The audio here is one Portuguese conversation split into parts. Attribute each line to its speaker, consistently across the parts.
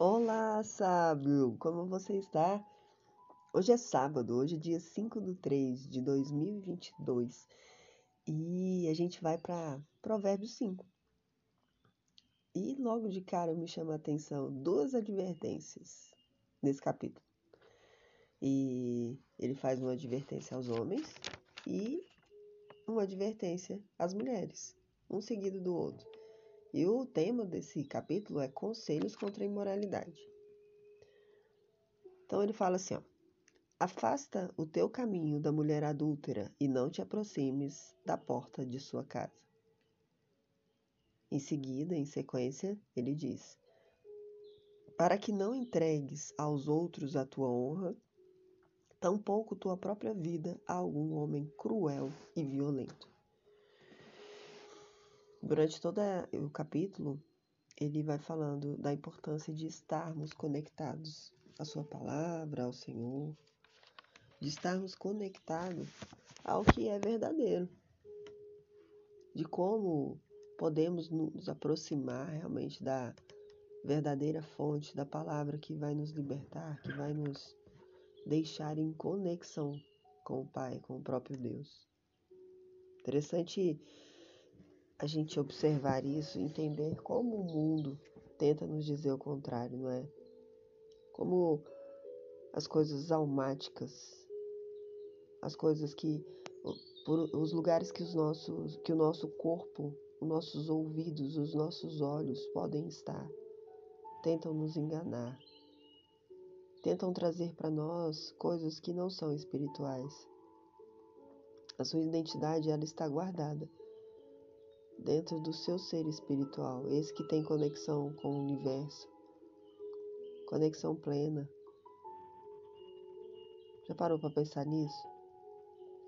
Speaker 1: Olá, sábio! Como você está? Hoje é sábado, hoje é dia 5 de 3 de 2022 e a gente vai para Provérbios 5. E logo de cara me chama a atenção duas advertências nesse capítulo. E ele faz uma advertência aos homens e uma advertência às mulheres, um seguido do outro. E o tema desse capítulo é Conselhos contra a Imoralidade. Então ele fala assim: ó, Afasta o teu caminho da mulher adúltera e não te aproximes da porta de sua casa. Em seguida, em sequência, ele diz: Para que não entregues aos outros a tua honra, tampouco tua própria vida a algum homem cruel e violento. Durante todo o capítulo, ele vai falando da importância de estarmos conectados à Sua palavra, ao Senhor, de estarmos conectados ao que é verdadeiro, de como podemos nos aproximar realmente da verdadeira fonte da palavra que vai nos libertar, que vai nos deixar em conexão com o Pai, com o próprio Deus. Interessante a gente observar isso, entender como o mundo tenta nos dizer o contrário, não é? Como as coisas almáticas, as coisas que por os lugares que os nossos que o nosso corpo, os nossos ouvidos, os nossos olhos podem estar, tentam nos enganar. Tentam trazer para nós coisas que não são espirituais. A sua identidade ela está guardada dentro do seu ser espiritual, esse que tem conexão com o universo, conexão plena. Já parou para pensar nisso?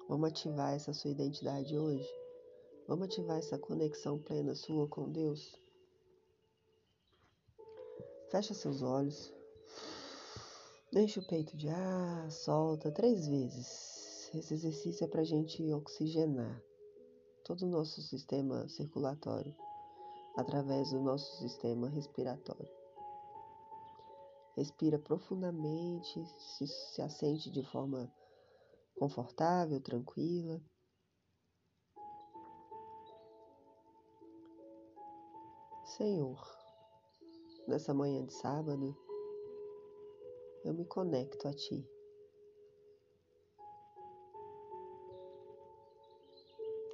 Speaker 1: Vamos ativar essa sua identidade hoje? Vamos ativar essa conexão plena sua com Deus? Fecha seus olhos. Enche o peito de ar, solta três vezes. Esse exercício é para gente oxigenar todo o nosso sistema circulatório através do nosso sistema respiratório. Respira profundamente, se, se assente de forma confortável, tranquila. Senhor, nessa manhã de sábado, eu me conecto a Ti.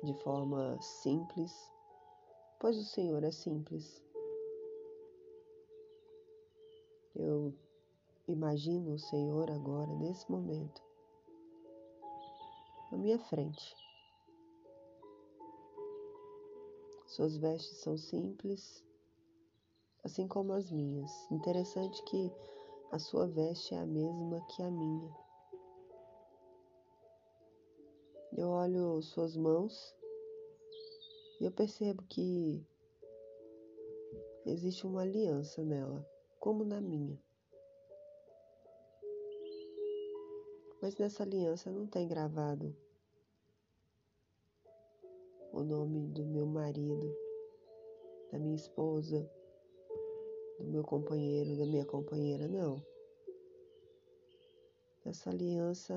Speaker 1: De forma simples, pois o Senhor é simples. Eu imagino o Senhor agora, nesse momento, na minha frente. Suas vestes são simples, assim como as minhas. Interessante que a sua veste é a mesma que a minha. Eu olho suas mãos e eu percebo que existe uma aliança nela, como na minha. Mas nessa aliança não tem gravado o nome do meu marido, da minha esposa, do meu companheiro, da minha companheira, não. Essa aliança,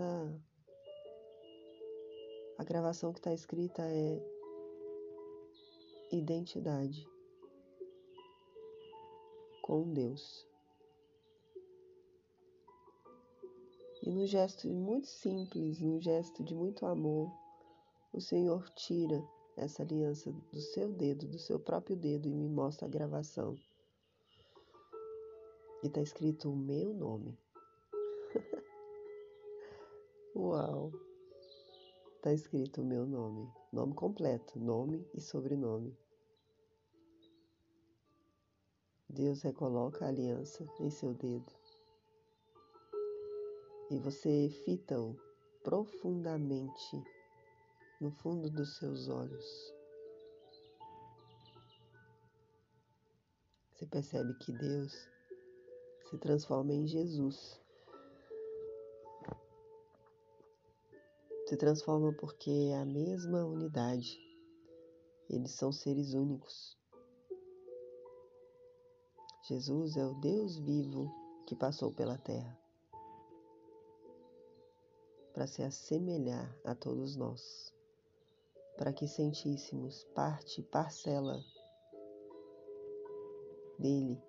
Speaker 1: a gravação que está escrita é identidade com Deus. E num gesto muito simples, num gesto de muito amor, o Senhor tira essa aliança do seu dedo, do seu próprio dedo, e me mostra a gravação. E está escrito o meu nome. Uau! Está escrito o meu nome, nome completo, nome e sobrenome. Deus recoloca a aliança em seu dedo e você fita-o profundamente no fundo dos seus olhos. Você percebe que Deus se transforma em Jesus se transforma porque é a mesma unidade. Eles são seres únicos. Jesus é o Deus vivo que passou pela terra para se assemelhar a todos nós, para que sentíssemos parte, parcela dele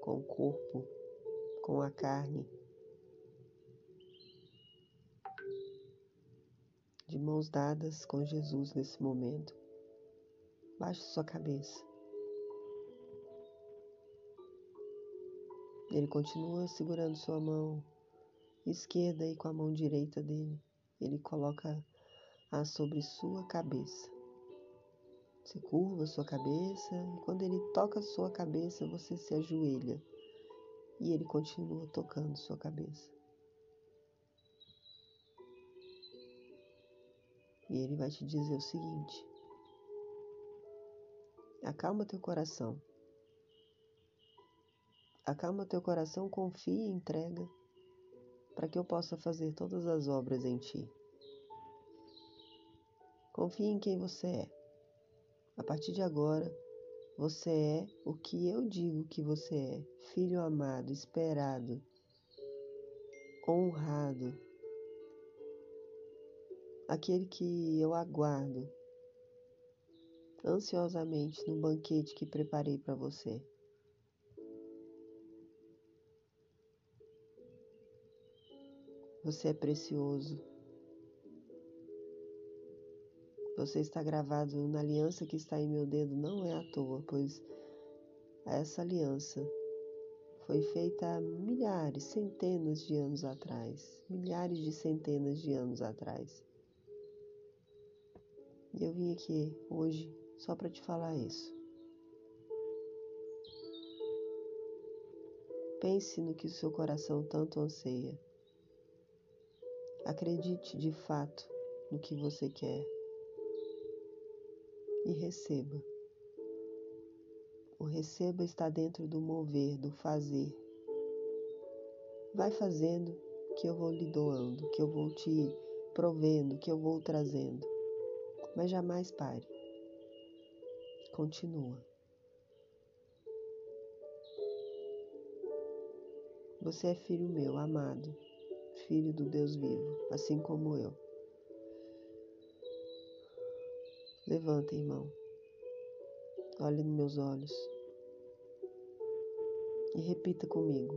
Speaker 1: com o corpo, com a carne, de mãos dadas com Jesus nesse momento. Baixe sua cabeça. Ele continua segurando sua mão esquerda e com a mão direita dele. Ele coloca-a sobre sua cabeça. Você curva sua cabeça e quando ele toca sua cabeça, você se ajoelha e ele continua tocando sua cabeça. E ele vai te dizer o seguinte: acalma teu coração. Acalma teu coração, confia e entrega para que eu possa fazer todas as obras em ti. Confie em quem você é. A partir de agora, você é o que eu digo que você é: filho amado, esperado, honrado, aquele que eu aguardo ansiosamente no banquete que preparei para você. Você é precioso. Você está gravado na aliança que está em meu dedo, não é à toa, pois essa aliança foi feita há milhares, centenas de anos atrás milhares de centenas de anos atrás. Eu vim aqui hoje só para te falar isso. Pense no que o seu coração tanto anseia. Acredite de fato no que você quer e receba. O receba está dentro do mover, do fazer. Vai fazendo que eu vou lhe doando, que eu vou te provendo, que eu vou trazendo. Mas jamais pare. Continua. Você é filho meu, amado filho do Deus vivo, assim como eu. Levanta, irmão. Olhe nos meus olhos e repita comigo,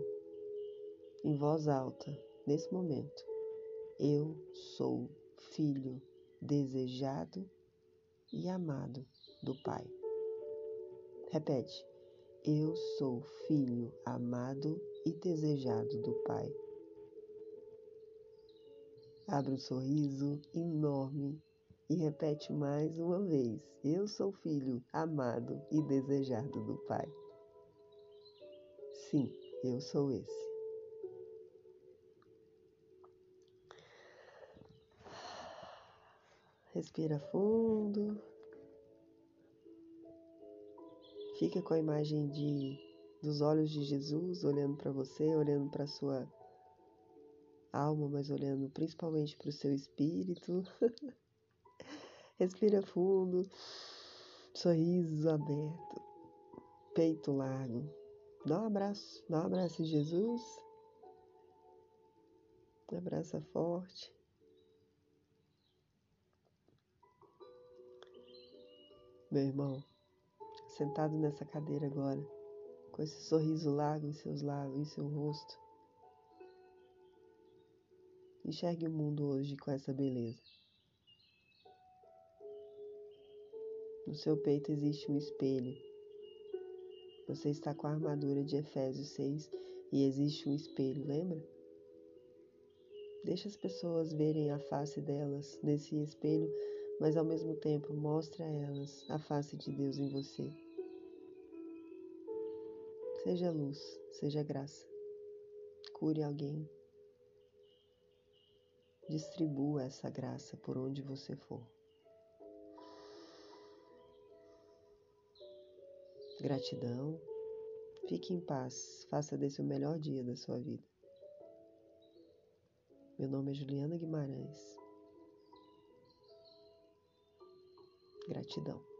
Speaker 1: em voz alta, nesse momento: Eu sou filho desejado e amado do Pai. Repete: Eu sou filho amado e desejado do Pai. Abre um sorriso enorme e repete mais uma vez: Eu sou filho amado e desejado do Pai. Sim, eu sou esse. Respira fundo. Fica com a imagem de dos olhos de Jesus olhando para você, olhando para sua alma, mas olhando principalmente para o seu espírito. Respira fundo, sorriso aberto, peito largo. Dá um abraço, dá um abraço em Jesus. Abraça forte. Meu irmão, sentado nessa cadeira agora, com esse sorriso largo em seus lábios, em seu rosto, Enxergue o mundo hoje com essa beleza. No seu peito existe um espelho. Você está com a armadura de Efésios 6 e existe um espelho, lembra? Deixa as pessoas verem a face delas nesse espelho, mas ao mesmo tempo mostre a elas a face de Deus em você. Seja luz, seja graça. Cure alguém, Distribua essa graça por onde você for. Gratidão. Fique em paz. Faça desse o melhor dia da sua vida. Meu nome é Juliana Guimarães. Gratidão.